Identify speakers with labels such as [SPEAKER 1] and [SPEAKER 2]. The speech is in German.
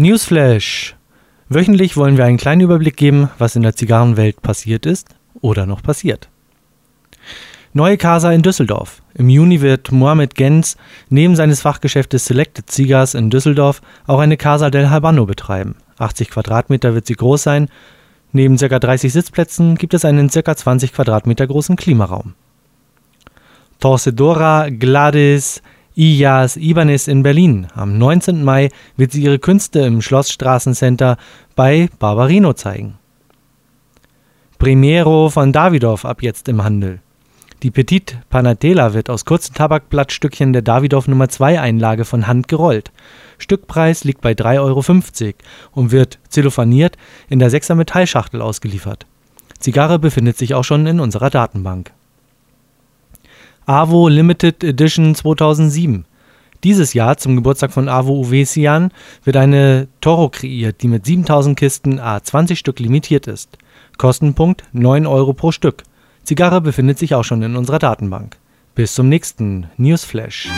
[SPEAKER 1] Newsflash. Wöchentlich wollen wir einen kleinen Überblick geben, was in der Zigarrenwelt passiert ist oder noch passiert. Neue Casa in Düsseldorf. Im Juni wird Mohamed Gens neben seines Fachgeschäftes Selected Cigars in Düsseldorf auch eine Casa del Habano betreiben. 80 Quadratmeter wird sie groß sein. Neben ca. 30 Sitzplätzen gibt es einen ca. 20 Quadratmeter großen Klimaraum. Torcedora Gladys Iyas Ibanez in Berlin. Am 19. Mai wird sie ihre Künste im Schlossstraßencenter bei Barbarino zeigen. Primero von Davidoff ab jetzt im Handel. Die Petit Panatela wird aus kurzen Tabakblattstückchen der Davidoff Nummer 2 Einlage von Hand gerollt. Stückpreis liegt bei 3,50 Euro und wird zellophaniert in der 6er Metallschachtel ausgeliefert. Zigarre befindet sich auch schon in unserer Datenbank. AWO Limited Edition 2007. Dieses Jahr, zum Geburtstag von AWO Uvesian, wird eine Toro kreiert, die mit 7000 Kisten a 20 Stück limitiert ist. Kostenpunkt 9 Euro pro Stück. Zigarre befindet sich auch schon in unserer Datenbank. Bis zum nächsten Newsflash.